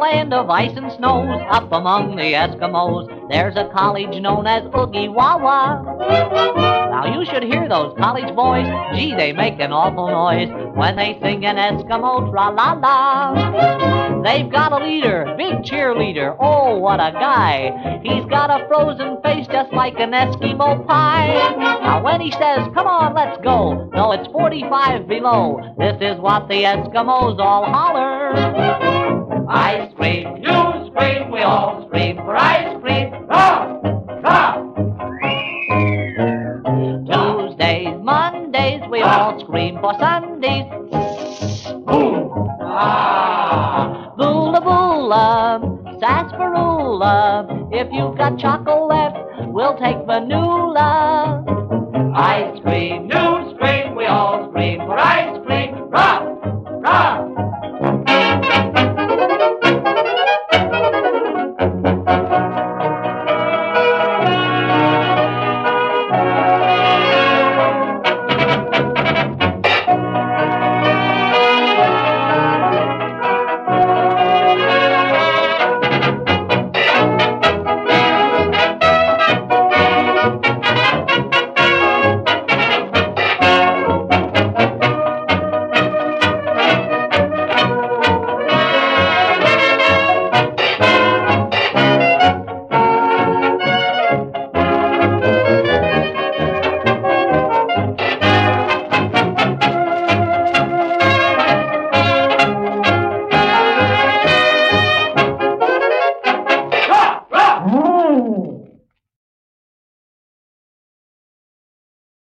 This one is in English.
Land of ice and snows, up among the Eskimos, there's a college known as Oogie Wawa. Now you should hear those college boys. Gee, they make an awful noise when they sing an Eskimo tra la la. They've got a leader, big cheerleader. Oh, what a guy! He's got a frozen face just like an Eskimo pie. Now when he says, "Come on, let's go," though it's 45 below, this is what the Eskimos all holler. We all scream for sundaes. Boom! Ah! Bula sarsaparilla. If you've got chocolate, we'll take vanilla. Ice cream! Tchau!